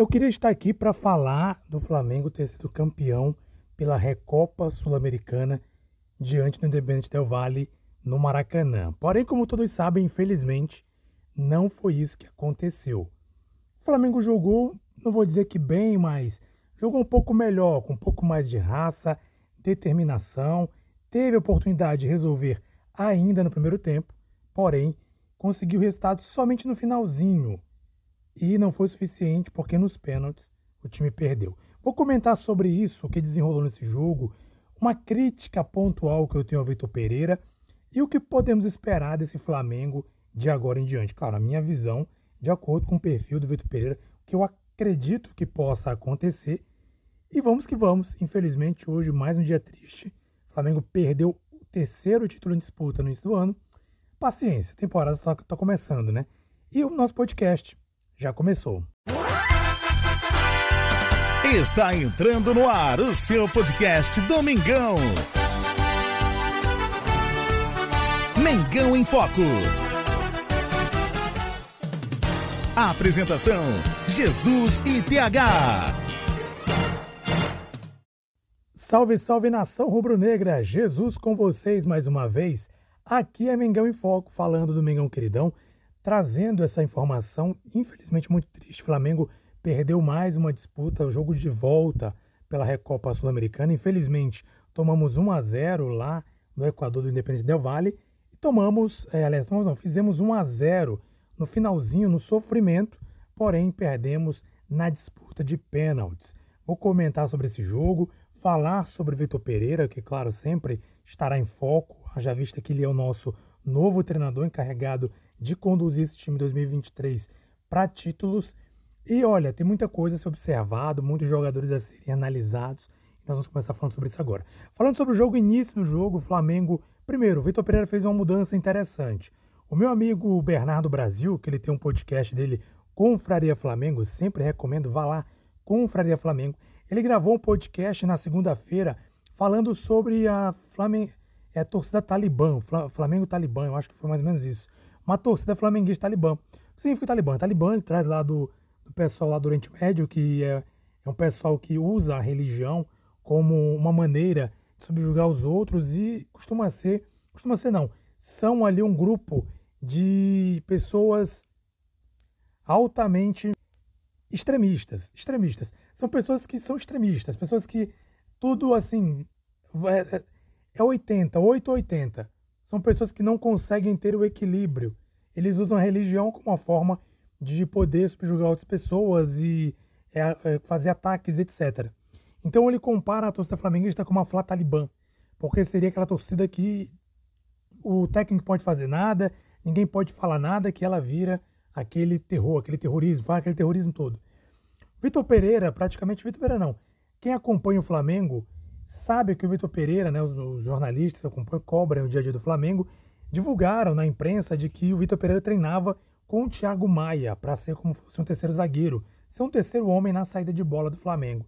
Eu queria estar aqui para falar do Flamengo ter sido campeão pela Recopa Sul-Americana diante do Independente Del Valle no Maracanã. Porém, como todos sabem, infelizmente, não foi isso que aconteceu. O Flamengo jogou, não vou dizer que bem, mas jogou um pouco melhor, com um pouco mais de raça, determinação, teve a oportunidade de resolver ainda no primeiro tempo, porém conseguiu o resultado somente no finalzinho. E não foi suficiente porque nos pênaltis o time perdeu. Vou comentar sobre isso, o que desenrolou nesse jogo, uma crítica pontual que eu tenho ao Vitor Pereira e o que podemos esperar desse Flamengo de agora em diante. Claro, a minha visão, de acordo com o perfil do Vitor Pereira, que eu acredito que possa acontecer. E vamos que vamos. Infelizmente, hoje, mais um dia triste. O Flamengo perdeu o terceiro título em disputa no início do ano. Paciência, a temporada está tá começando, né? E o nosso podcast já começou. Está entrando no ar o seu podcast Domingão. Mengão em Foco. A apresentação: Jesus e TH. Salve, salve nação rubro-negra! Jesus com vocês mais uma vez. Aqui é Mengão em Foco, falando do Mengão Queridão, trazendo essa informação, infelizmente muito triste. Flamengo perdeu mais uma disputa, o jogo de volta pela Recopa Sul-Americana. Infelizmente, tomamos 1 a 0 lá no Equador do Independente Del Valle e tomamos, é, aliás, tomamos não, fizemos 1 a 0 no finalzinho, no sofrimento, porém perdemos na disputa de pênaltis. Vou comentar sobre esse jogo, falar sobre Vitor Pereira, que, claro, sempre estará em foco, haja vista que ele é o nosso novo treinador encarregado de conduzir esse time 2023 para títulos. E olha, tem muita coisa a ser observado, muitos jogadores a serem analisados. Nós vamos começar falando sobre isso agora. Falando sobre o jogo, início do jogo, Flamengo. Primeiro, o Vitor Pereira fez uma mudança interessante. O meu amigo Bernardo Brasil, que ele tem um podcast dele, Confraria Flamengo, sempre recomendo, vá lá, Confraria Flamengo. Ele gravou um podcast na segunda-feira falando sobre a Flamengo, é a torcida Talibã, Flamengo Talibã, eu acho que foi mais ou menos isso. Uma torcida flamenguista Talibã. O que significa Talibã? Talibã ele traz lá do, do pessoal lá do Oriente Médio, que é, é um pessoal que usa a religião como uma maneira de subjugar os outros e costuma ser, costuma ser não, são ali um grupo de pessoas altamente extremistas, extremistas. São pessoas que são extremistas, pessoas que tudo assim é, é 80, 8 ou 80. São pessoas que não conseguem ter o equilíbrio. Eles usam a religião como uma forma de poder subjugar outras pessoas e é, é, fazer ataques, etc. Então ele compara a torcida flamenguista com uma Flá Talibã, porque seria aquela torcida que o técnico pode fazer nada, ninguém pode falar nada, que ela vira aquele terror, aquele terrorismo, aquele terrorismo todo. Vitor Pereira, praticamente Vitor Pereira não. Quem acompanha o Flamengo sabe que o Vitor Pereira, né, os, os jornalistas que acompanham, cobram o dia a dia do Flamengo, divulgaram na imprensa de que o Vitor Pereira treinava com o Thiago Maia para ser como fosse um terceiro zagueiro, ser um terceiro homem na saída de bola do Flamengo.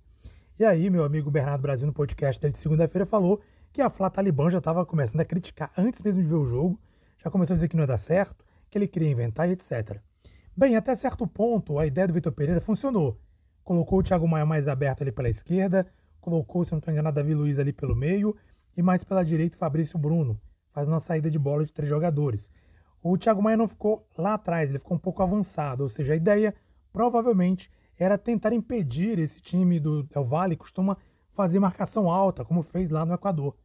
E aí, meu amigo Bernardo Brasil, no podcast dele de segunda-feira, falou que a Flá Talibã já estava começando a criticar antes mesmo de ver o jogo, já começou a dizer que não ia dar certo, que ele queria inventar e etc. Bem, até certo ponto, a ideia do Vitor Pereira funcionou. Colocou o Thiago Maia mais aberto ali pela esquerda, colocou, se não estou enganado, Davi Luiz ali pelo meio e mais pela direita Fabrício Bruno. Faz uma saída de bola de três jogadores. O Thiago Maia não ficou lá atrás, ele ficou um pouco avançado, ou seja, a ideia provavelmente era tentar impedir esse time do Del Valle, costuma fazer marcação alta, como fez lá no Equador.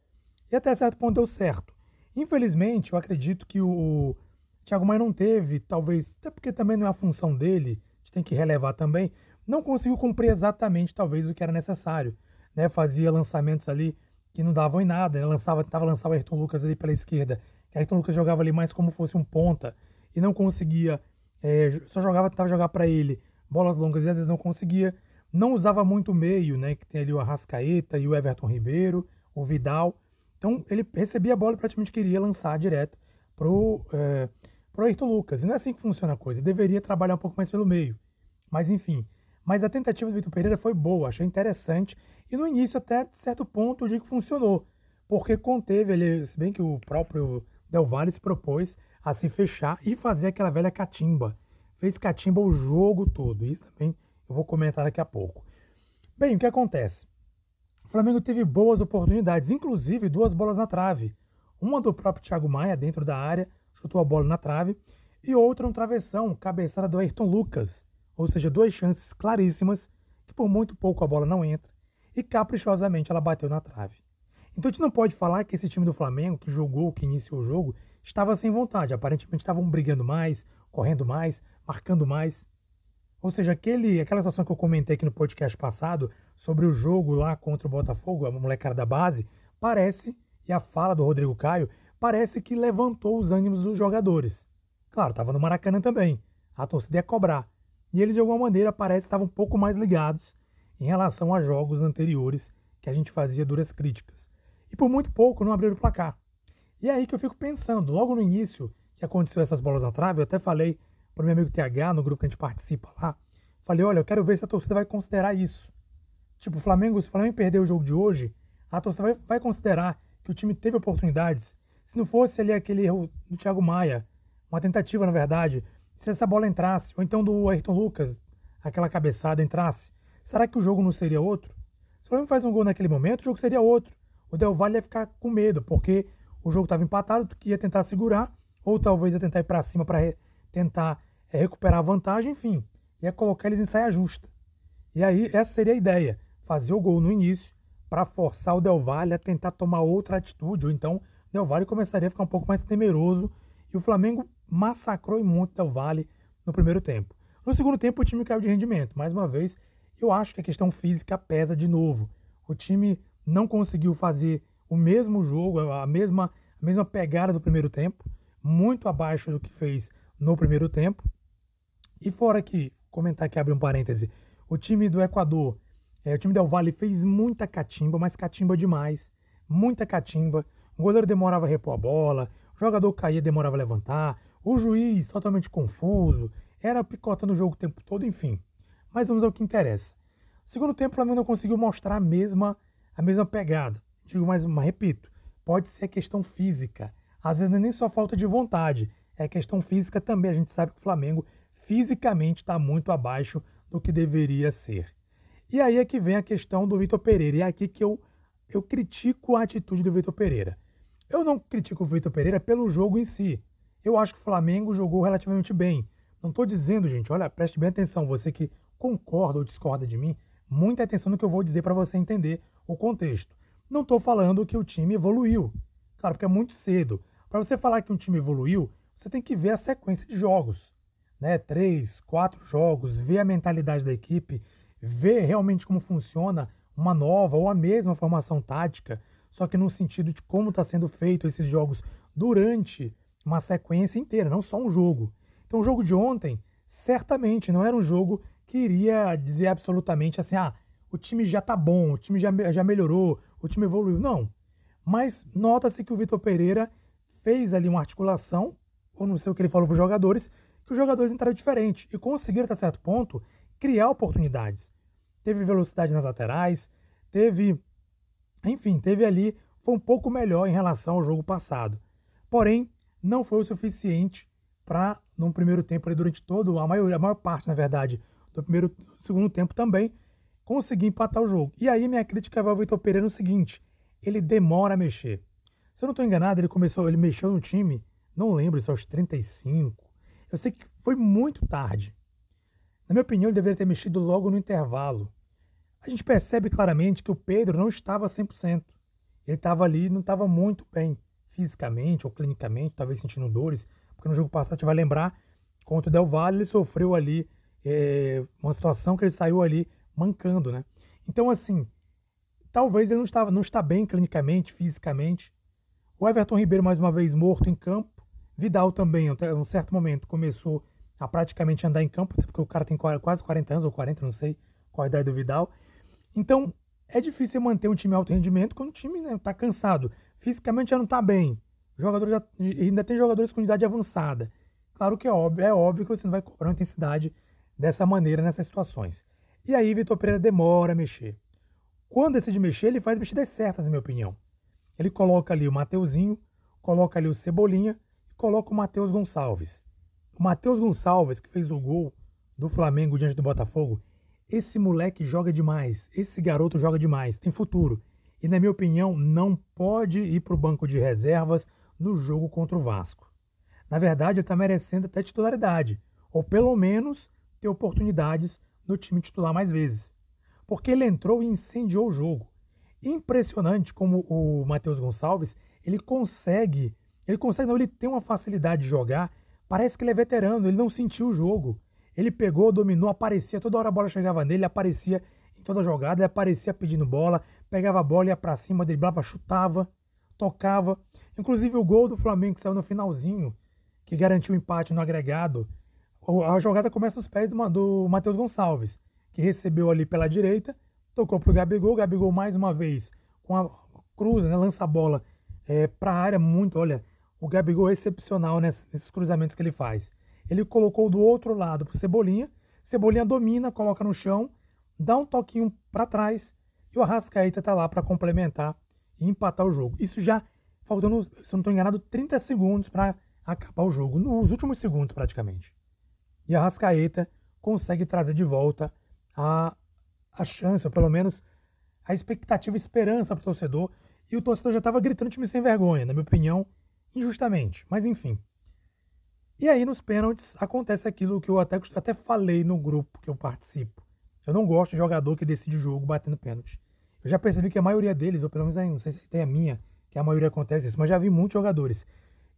E até certo ponto deu certo. Infelizmente, eu acredito que o Thiago Maia não teve, talvez, até porque também não é a função dele, a gente tem que relevar também, não conseguiu cumprir exatamente talvez o que era necessário. Né? Fazia lançamentos ali que não davam em nada, né? lançava, lançar o Ayrton Lucas ali pela esquerda, que Ayrton Lucas jogava ali mais como fosse um ponta e não conseguia, é, só jogava, tentava jogar para ele bolas longas e às vezes não conseguia, não usava muito o meio, né, que tem ali o Arrascaeta e o Everton Ribeiro, o Vidal, então ele recebia a bola e praticamente queria lançar direto pro, é, pro Ayrton Lucas. E não é assim que funciona a coisa. Ele deveria trabalhar um pouco mais pelo meio. Mas enfim. Mas a tentativa do Vitor Pereira foi boa, achei interessante. E no início, até certo ponto, eu digo que funcionou. Porque conteve ele, se bem que o próprio Del Valle se propôs a se fechar e fazer aquela velha catimba. Fez catimba o jogo todo. Isso também eu vou comentar daqui a pouco. Bem, o que acontece? O Flamengo teve boas oportunidades, inclusive duas bolas na trave. Uma do próprio Thiago Maia dentro da área, chutou a bola na trave, e outra um travessão, cabeçada do Ayrton Lucas. Ou seja, duas chances claríssimas que por muito pouco a bola não entra e caprichosamente ela bateu na trave. Então a gente não pode falar que esse time do Flamengo, que jogou, que iniciou o jogo, estava sem vontade. Aparentemente estavam brigando mais, correndo mais, marcando mais. Ou seja, aquele, aquela situação que eu comentei aqui no podcast passado sobre o jogo lá contra o Botafogo, a molecada da base, parece, e a fala do Rodrigo Caio, parece que levantou os ânimos dos jogadores. Claro, estava no Maracanã também. A torcida ia cobrar. E eles, de alguma maneira, parece estavam um pouco mais ligados em relação a jogos anteriores que a gente fazia duras críticas. E por muito pouco não abriram o placar. E é aí que eu fico pensando, logo no início que aconteceu essas bolas na trave, eu até falei para o meu amigo TH, no grupo que a gente participa lá, falei, olha, eu quero ver se a torcida vai considerar isso. Tipo, o Flamengo, se o Flamengo perder o jogo de hoje, a torcida vai, vai considerar que o time teve oportunidades. Se não fosse ali aquele erro do Thiago Maia, uma tentativa, na verdade, se essa bola entrasse, ou então do Ayrton Lucas, aquela cabeçada entrasse, será que o jogo não seria outro? Se o Flamengo faz um gol naquele momento, o jogo seria outro. O Del Valle ia ficar com medo, porque o jogo estava empatado, que ia tentar segurar, ou talvez ia tentar ir para cima para tentar é, recuperar a vantagem, enfim, ia colocar eles em saia justa. E aí, essa seria a ideia, fazer o gol no início, para forçar o Del Valle a tentar tomar outra atitude, ou então o Del Valle começaria a ficar um pouco mais temeroso, e o Flamengo massacrou muito Del Valle no primeiro tempo. No segundo tempo, o time caiu de rendimento. Mais uma vez, eu acho que a questão física pesa de novo. O time não conseguiu fazer o mesmo jogo, a mesma, a mesma pegada do primeiro tempo, muito abaixo do que fez no primeiro tempo. E fora que, comentar aqui, abre um parêntese, o time do Equador, é, o time do Vale fez muita catimba, mas catimba demais, muita catimba. O goleiro demorava a repor a bola, o jogador caía, demorava a levantar, o juiz totalmente confuso, era picotando o jogo o tempo todo, enfim. Mas vamos ao que interessa. segundo tempo, o Flamengo não conseguiu mostrar a mesma, a mesma pegada. Digo mais uma, repito, pode ser a questão física. Às vezes não é nem só falta de vontade, é questão física também. A gente sabe que o Flamengo fisicamente está muito abaixo do que deveria ser. E aí é que vem a questão do Vitor Pereira. E é aqui que eu, eu critico a atitude do Vitor Pereira. Eu não critico o Vitor Pereira pelo jogo em si. Eu acho que o Flamengo jogou relativamente bem. Não estou dizendo, gente, olha, preste bem atenção, você que concorda ou discorda de mim, muita atenção no que eu vou dizer para você entender o contexto. Não estou falando que o time evoluiu. Claro, porque é muito cedo. Para você falar que um time evoluiu, você tem que ver a sequência de jogos. Né? Três, quatro jogos, ver a mentalidade da equipe, ver realmente como funciona uma nova ou a mesma formação tática, só que no sentido de como está sendo feito esses jogos durante uma sequência inteira, não só um jogo. Então o jogo de ontem certamente não era um jogo que iria dizer absolutamente assim, ah, o time já tá bom, o time já, já melhorou, o time evoluiu. Não. Mas nota-se que o Vitor Pereira fez ali uma articulação, ou não sei o que ele falou para os jogadores, que os jogadores entraram diferente e conseguiram, até certo ponto, criar oportunidades. Teve velocidade nas laterais, teve. Enfim, teve ali. Foi um pouco melhor em relação ao jogo passado. Porém, não foi o suficiente para, no primeiro tempo, ali, durante todo, a maior, a maior parte, na verdade, do primeiro segundo tempo também, conseguir empatar o jogo. E aí minha crítica vai ao Vitor Pereira no seguinte: ele demora a mexer. Se eu não estou enganado, ele começou, ele mexeu no time, não lembro se aos 35. Eu sei que foi muito tarde. Na minha opinião, ele deveria ter mexido logo no intervalo. A gente percebe claramente que o Pedro não estava 100%. Ele estava ali, não estava muito bem, fisicamente ou clinicamente, talvez sentindo dores, porque no jogo passado a gente vai lembrar, contra o Del Valle, ele sofreu ali é, uma situação que ele saiu ali mancando, né? Então, assim, talvez ele não, estava, não está bem clinicamente, fisicamente. O Everton Ribeiro, mais uma vez, morto em campo. Vidal também, em um certo momento, começou a praticamente andar em campo, até porque o cara tem quase 40 anos, ou 40, não sei qual a idade do Vidal. Então, é difícil manter um time alto rendimento quando o time está né, tá cansado. Fisicamente já não está bem. O jogador já, ainda tem jogadores com idade avançada. Claro que é óbvio, é óbvio que você não vai cobrar uma intensidade dessa maneira nessas situações. E aí Vitor Pereira demora a mexer. Quando decide mexer, ele faz mexidas certas, na minha opinião. Ele coloca ali o Mateuzinho, coloca ali o Cebolinha e coloca o Matheus Gonçalves. O Matheus Gonçalves, que fez o gol do Flamengo diante do Botafogo, esse moleque joga demais, esse garoto joga demais, tem futuro. E, na minha opinião, não pode ir para o banco de reservas no jogo contra o Vasco. Na verdade, ele está merecendo até titularidade, ou pelo menos ter oportunidades no time titular mais vezes. Porque ele entrou e incendiou o jogo. Impressionante como o Matheus Gonçalves, ele consegue, ele consegue, não, ele tem uma facilidade de jogar, parece que ele é veterano, ele não sentiu o jogo. Ele pegou, dominou, aparecia, toda hora a bola chegava nele, aparecia toda jogada, ele aparecia pedindo bola, pegava a bola, ia para cima, driblava, chutava, tocava. Inclusive o gol do Flamengo que saiu no finalzinho, que garantiu o empate no agregado, a jogada começa nos pés do, do Matheus Gonçalves, que recebeu ali pela direita, tocou pro Gabigol, Gabigol mais uma vez com a cruza, né, lança a bola é, para a área muito, olha, o Gabigol é excepcional nesses cruzamentos que ele faz. Ele colocou do outro lado pro Cebolinha, Cebolinha domina, coloca no chão, dá um toquinho para trás e o Arrascaeta tá lá para complementar e empatar o jogo. Isso já faltando, se eu não estou enganado, 30 segundos para acabar o jogo, nos últimos segundos praticamente. E a Arrascaeta consegue trazer de volta a, a chance, ou pelo menos a expectativa e esperança para o torcedor. E o torcedor já estava gritando time sem vergonha, na minha opinião, injustamente. Mas enfim. E aí nos pênaltis acontece aquilo que eu até, até falei no grupo que eu participo. Eu não gosto de jogador que decide o jogo batendo pênalti. Eu já percebi que a maioria deles, ou pelo menos não sei se tem a minha, que a maioria acontece isso, mas já vi muitos jogadores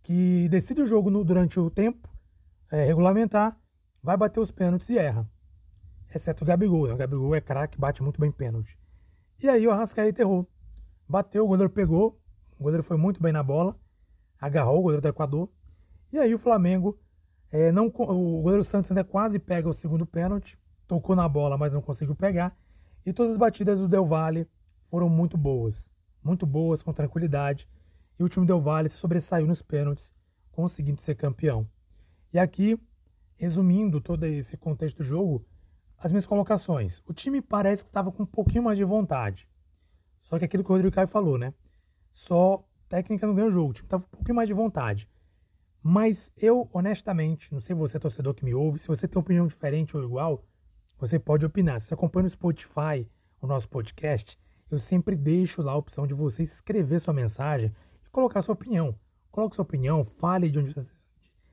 que decidem o jogo no, durante o tempo é, regulamentar, vai bater os pênaltis e erra. Exceto o Gabigol. Né? O Gabigol é craque, bate muito bem pênalti. E aí o Arrascaeta errou. Bateu, o goleiro pegou, o goleiro foi muito bem na bola, agarrou o goleiro do Equador. E aí o Flamengo, é, não, o goleiro Santos ainda quase pega o segundo pênalti, tocou na bola, mas não conseguiu pegar. E todas as batidas do Del Valle foram muito boas. Muito boas, com tranquilidade. E o time Del Valle se sobressaiu nos pênaltis, conseguindo ser campeão. E aqui, resumindo todo esse contexto do jogo, as minhas colocações. O time parece que estava com um pouquinho mais de vontade. Só que aquilo que o Rodrigo Caio falou, né? Só técnica não ganha o jogo. O time estava com um pouquinho mais de vontade. Mas eu, honestamente, não sei você, torcedor que me ouve, se você tem opinião diferente ou igual, você pode opinar. Se você acompanha no Spotify o nosso podcast, eu sempre deixo lá a opção de você escrever sua mensagem e colocar sua opinião. Coloque sua opinião, fale de onde você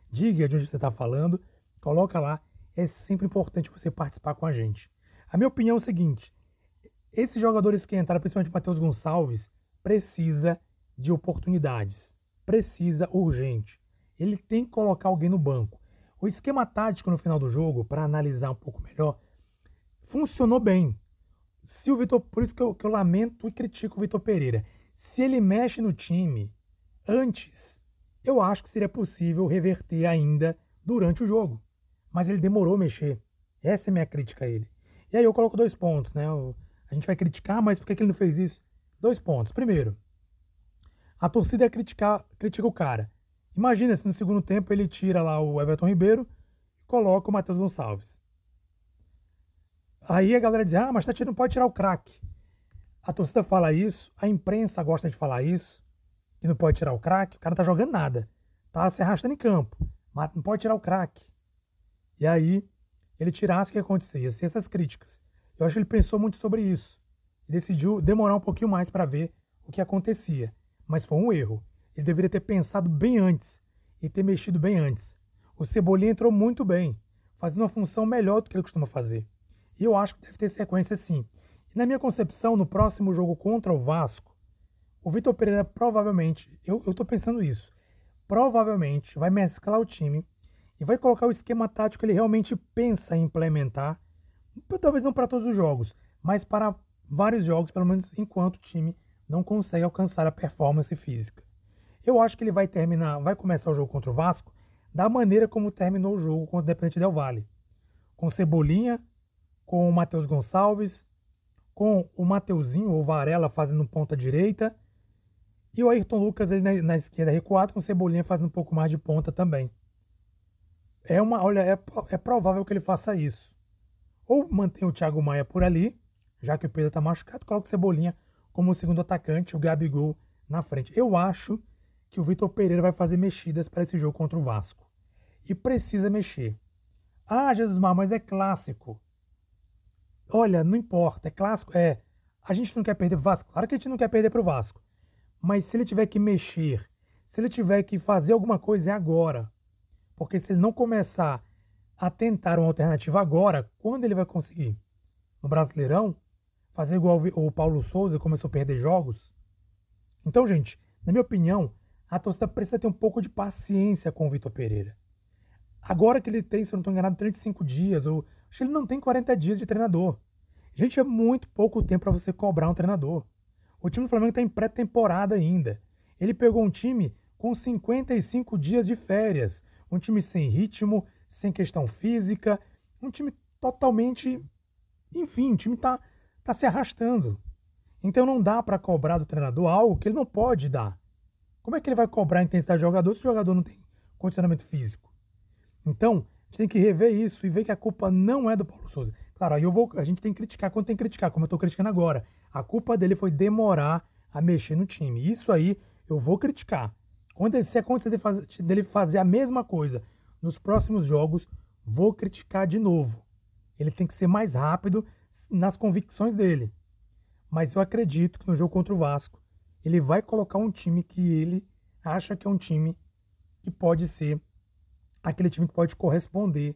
diga de onde você está falando, coloca lá. É sempre importante você participar com a gente. A minha opinião é o seguinte: esses jogadores que entraram, principalmente Matheus Gonçalves, precisa de oportunidades. Precisa urgente. Ele tem que colocar alguém no banco. O esquema tático no final do jogo, para analisar um pouco melhor, funcionou bem. Se o Vitor, por isso que eu, que eu lamento e critico o Vitor Pereira. Se ele mexe no time antes, eu acho que seria possível reverter ainda durante o jogo. Mas ele demorou a mexer. Essa é a minha crítica a ele. E aí eu coloco dois pontos, né? A gente vai criticar, mas por que ele não fez isso? Dois pontos. Primeiro, a torcida ia criticar, critica o cara. Imagina se no segundo tempo ele tira lá o Everton Ribeiro e coloca o Matheus Gonçalves. Aí a galera diz, ah, mas tá tirando, pode tirar o craque. A torcida fala isso, a imprensa gosta de falar isso, que não pode tirar o craque, o cara não tá jogando nada. Tá se arrastando em campo, mas não pode tirar o craque. E aí, ele tirasse o que ia acontecer, ia ser essas críticas. Eu acho que ele pensou muito sobre isso. E decidiu demorar um pouquinho mais para ver o que acontecia. Mas foi um erro. Ele deveria ter pensado bem antes e ter mexido bem antes. O Cebolinha entrou muito bem, fazendo uma função melhor do que ele costuma fazer. E eu acho que deve ter sequência sim. E na minha concepção, no próximo jogo contra o Vasco, o Vitor Pereira provavelmente, eu, eu pensando isso, provavelmente vai mesclar o time e vai colocar o esquema tático que ele realmente pensa em implementar, talvez não para todos os jogos, mas para vários jogos, pelo menos enquanto o time não consegue alcançar a performance física. Eu acho que ele vai terminar, vai começar o jogo contra o Vasco da maneira como terminou o jogo contra o Independente Del Valle, com Cebolinha, com o Matheus Gonçalves, com o Mateuzinho ou Varela fazendo ponta direita e o Ayrton Lucas ele na, na, esquerda recuado com o Cebolinha fazendo um pouco mais de ponta também. É uma, olha, é, é provável que ele faça isso. Ou mantém o Thiago Maia por ali, já que o Pedro está machucado, coloca o Cebolinha como segundo atacante, o Gabigol na frente. Eu acho que o Vitor Pereira vai fazer mexidas para esse jogo contra o Vasco. E precisa mexer. Ah, Jesus Mar, mas é clássico. Olha, não importa, é clássico, é. A gente não quer perder pro Vasco. Claro que a gente não quer perder pro Vasco. Mas se ele tiver que mexer, se ele tiver que fazer alguma coisa, é agora. Porque se ele não começar a tentar uma alternativa agora, quando ele vai conseguir? No Brasileirão? Fazer igual o Paulo Souza começou a perder jogos? Então, gente, na minha opinião, a torcida precisa ter um pouco de paciência com o Vitor Pereira. Agora que ele tem, se eu não estou enganado, 35 dias, ou que ele não tem 40 dias de treinador. Gente, é muito pouco tempo para você cobrar um treinador. O time do Flamengo está em pré-temporada ainda. Ele pegou um time com 55 dias de férias, um time sem ritmo, sem questão física, um time totalmente. Enfim, o time está tá se arrastando. Então não dá para cobrar do treinador algo que ele não pode dar. Como é que ele vai cobrar a intensidade do jogador se o jogador não tem condicionamento físico? Então, a gente tem que rever isso e ver que a culpa não é do Paulo Souza. Claro, aí eu vou, a gente tem que criticar quando tem que criticar, como eu estou criticando agora. A culpa dele foi demorar a mexer no time. Isso aí eu vou criticar. Quando se acontecer de fazer, dele fazer a mesma coisa nos próximos jogos, vou criticar de novo. Ele tem que ser mais rápido nas convicções dele. Mas eu acredito que no jogo contra o Vasco, ele vai colocar um time que ele acha que é um time que pode ser aquele time que pode corresponder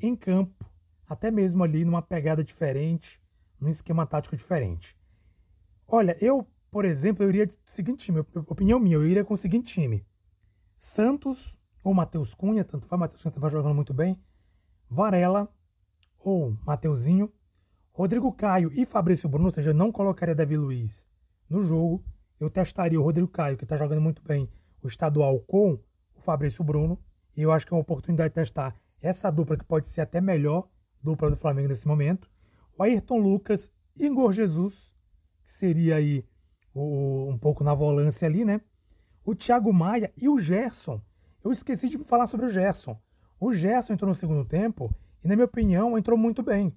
em campo, até mesmo ali numa pegada diferente, num esquema tático diferente. Olha, eu, por exemplo, eu iria do seguinte time, opinião minha, eu iria com o seguinte time. Santos ou Matheus Cunha, tanto faz, Matheus Cunha vai jogando muito bem, Varela ou Mateuzinho, Rodrigo Caio e Fabrício Bruno, ou seja, eu não colocaria Davi Luiz no jogo, eu testaria o Rodrigo Caio, que está jogando muito bem o estadual com o Fabrício Bruno, e eu acho que é uma oportunidade de testar essa dupla que pode ser até melhor dupla do Flamengo nesse momento. O Ayrton Lucas, Igor Jesus, que seria aí o, um pouco na volância ali, né? O Thiago Maia e o Gerson. Eu esqueci de falar sobre o Gerson. O Gerson entrou no segundo tempo e, na minha opinião, entrou muito bem.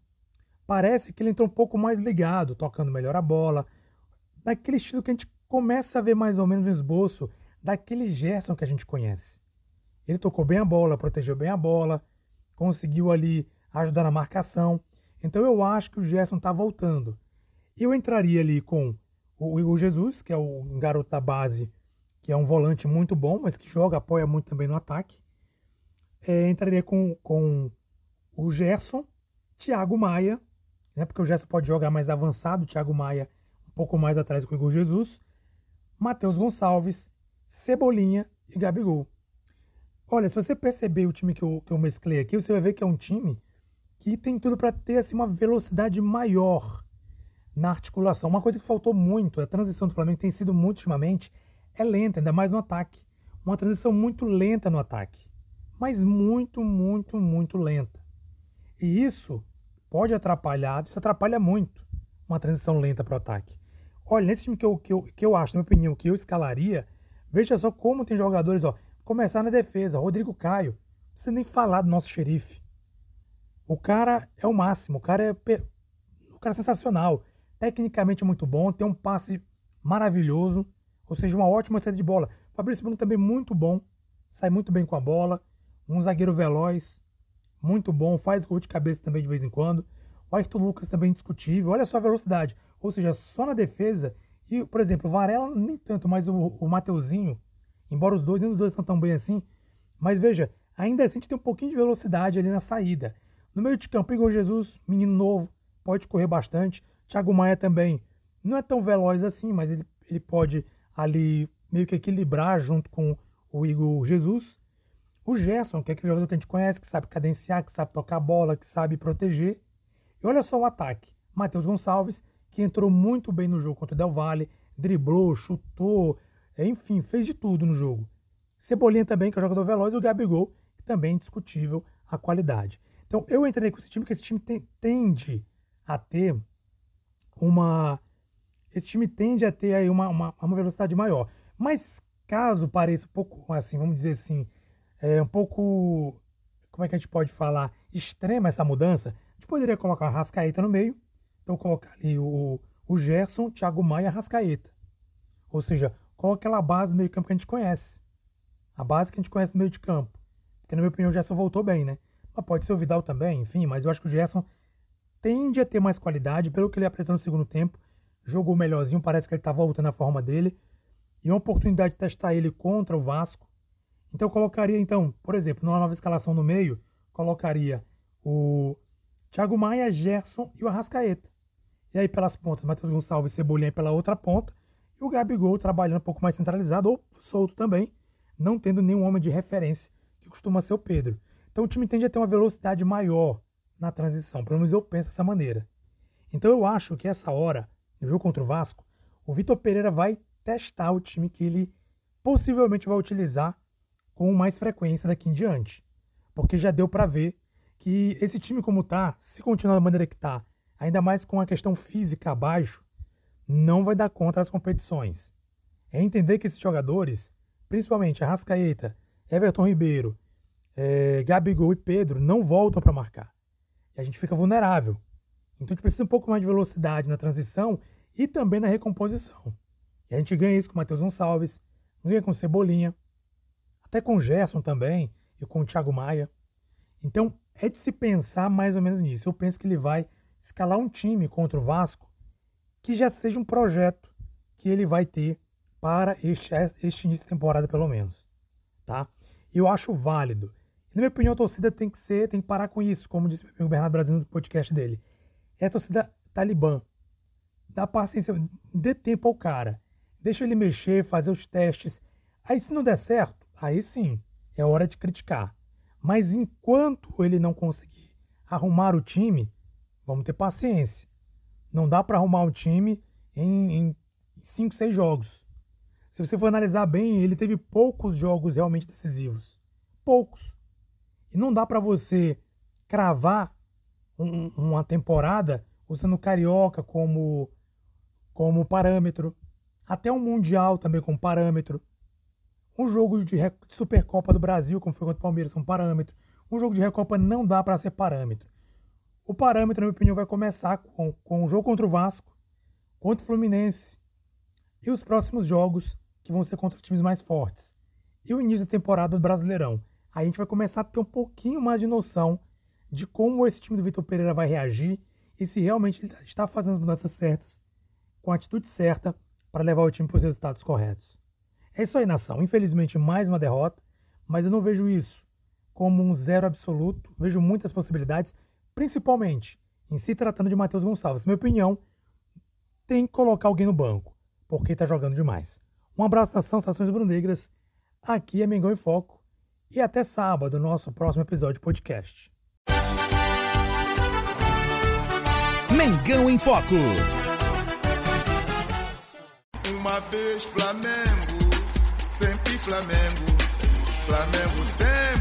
Parece que ele entrou um pouco mais ligado, tocando melhor a bola, daquele estilo que a gente começa a ver mais ou menos um esboço daquele Gerson que a gente conhece. Ele tocou bem a bola, protegeu bem a bola, conseguiu ali ajudar na marcação. Então eu acho que o Gerson está voltando. Eu entraria ali com o Igor Jesus, que é o garoto da base, que é um volante muito bom, mas que joga, apoia muito também no ataque. É, entraria com, com o Gerson, Thiago Maia, né, porque o Gerson pode jogar mais avançado, o Thiago Maia um pouco mais atrás com o Igor Jesus, Matheus Gonçalves, Cebolinha e Gabigol. Olha, se você perceber o time que eu, que eu mesclei aqui, você vai ver que é um time que tem tudo para ter assim, uma velocidade maior na articulação. Uma coisa que faltou muito, a transição do Flamengo tem sido muito ultimamente, é lenta, ainda mais no ataque. Uma transição muito lenta no ataque. Mas muito, muito, muito lenta. E isso pode atrapalhar, isso atrapalha muito uma transição lenta para o ataque. Olha, nesse time que eu, que, eu, que eu acho, na minha opinião, que eu escalaria, veja só como tem jogadores, ó, Começar na defesa. Rodrigo Caio. Não precisa nem falar do nosso xerife. O cara é o máximo. O cara é, o cara é sensacional. Tecnicamente muito bom. Tem um passe maravilhoso. Ou seja, uma ótima saída de bola. Fabrício Bruno também muito bom. Sai muito bem com a bola. Um zagueiro veloz. Muito bom. Faz gol de cabeça também de vez em quando. O Ayrton Lucas também indiscutível. Olha só a velocidade. Ou seja, só na defesa. E, por exemplo, o Varela nem tanto, mas o, o Mateuzinho Embora os dois, nem os dois estão tão bem assim. Mas veja, ainda assim a gente tem um pouquinho de velocidade ali na saída. No meio de campo, Igor Jesus, menino novo, pode correr bastante. Thiago Maia também não é tão veloz assim, mas ele, ele pode ali meio que equilibrar junto com o Igor Jesus. O Gerson, que é aquele jogador que a gente conhece, que sabe cadenciar, que sabe tocar a bola, que sabe proteger. E olha só o ataque. Matheus Gonçalves, que entrou muito bem no jogo contra o Del Valle, driblou, chutou, enfim, fez de tudo no jogo. Cebolinha também, que é um jogador veloz, e o Gabigol, que também é indiscutível a qualidade. Então, eu entrei com esse time, porque esse time tende a ter uma. Esse time tende a ter aí uma, uma, uma velocidade maior. Mas caso pareça um pouco, assim, vamos dizer assim, é um pouco. Como é que a gente pode falar? Extrema essa mudança, a gente poderia colocar a Rascaeta no meio. Então, colocar ali o, o Gerson, Thiago Maia, Rascaeta. Ou seja, qual aquela base do meio campo que a gente conhece. A base que a gente conhece do meio de campo. Porque, na minha opinião, o Gerson voltou bem, né? Mas pode ser o Vidal também, enfim, mas eu acho que o Gerson tende a ter mais qualidade, pelo que ele apresentou no segundo tempo. Jogou melhorzinho, parece que ele está voltando à forma dele. E uma oportunidade de testar ele contra o Vasco. Então eu colocaria, então, por exemplo, numa nova escalação no meio, colocaria o Thiago Maia, Gerson e o Arrascaeta. E aí pelas pontas, Matheus Gonçalves e Cebolinha pela outra ponta. E o Gabigol trabalhando um pouco mais centralizado ou solto também, não tendo nenhum homem de referência, que costuma ser o Pedro. Então o time tende a ter uma velocidade maior na transição, pelo menos eu penso dessa maneira. Então eu acho que essa hora, no jogo contra o Vasco, o Vitor Pereira vai testar o time que ele possivelmente vai utilizar com mais frequência daqui em diante. Porque já deu para ver que esse time como tá, se continuar da maneira que tá, ainda mais com a questão física abaixo, não vai dar conta das competições. É entender que esses jogadores, principalmente Arrascaeta, Everton Ribeiro, é, Gabigol e Pedro, não voltam para marcar. E a gente fica vulnerável. Então a gente precisa um pouco mais de velocidade na transição e também na recomposição. E a gente ganha isso com o Matheus Gonçalves, ganha com o Cebolinha, até com o Gerson também e com o Thiago Maia. Então é de se pensar mais ou menos nisso. Eu penso que ele vai escalar um time contra o Vasco que já seja um projeto que ele vai ter para este, este início de temporada, pelo menos. Tá? Eu acho válido. Na minha opinião, a torcida tem que ser, tem que parar com isso, como disse o Bernardo Brasil no podcast dele. É a torcida talibã. Dá paciência, dê tempo ao cara. Deixa ele mexer, fazer os testes. Aí, se não der certo, aí sim, é hora de criticar. Mas enquanto ele não conseguir arrumar o time, vamos ter paciência. Não dá para arrumar um time em 5, 6 jogos. Se você for analisar bem, ele teve poucos jogos realmente decisivos. Poucos. E não dá para você cravar um, uma temporada usando Carioca como, como parâmetro. Até um Mundial também como parâmetro. Um jogo de, de Supercopa do Brasil, como foi contra o Palmeiras, como parâmetro. Um jogo de Recopa não dá para ser parâmetro. O parâmetro, na minha opinião, vai começar com, com o jogo contra o Vasco, contra o Fluminense e os próximos jogos que vão ser contra times mais fortes. E o início da temporada do Brasileirão. Aí a gente vai começar a ter um pouquinho mais de noção de como esse time do Vitor Pereira vai reagir e se realmente ele está fazendo as mudanças certas, com a atitude certa para levar o time para os resultados corretos. É isso aí, nação. Infelizmente, mais uma derrota, mas eu não vejo isso como um zero absoluto. Vejo muitas possibilidades principalmente em se tratando de Matheus Gonçalves. Minha opinião, tem que colocar alguém no banco, porque está jogando demais. Um abraço, nação, Estações Brunegras. Aqui é Mengão em Foco. E até sábado, nosso próximo episódio de podcast. Mengão em Foco. Uma vez Flamengo, sempre Flamengo. Flamengo sempre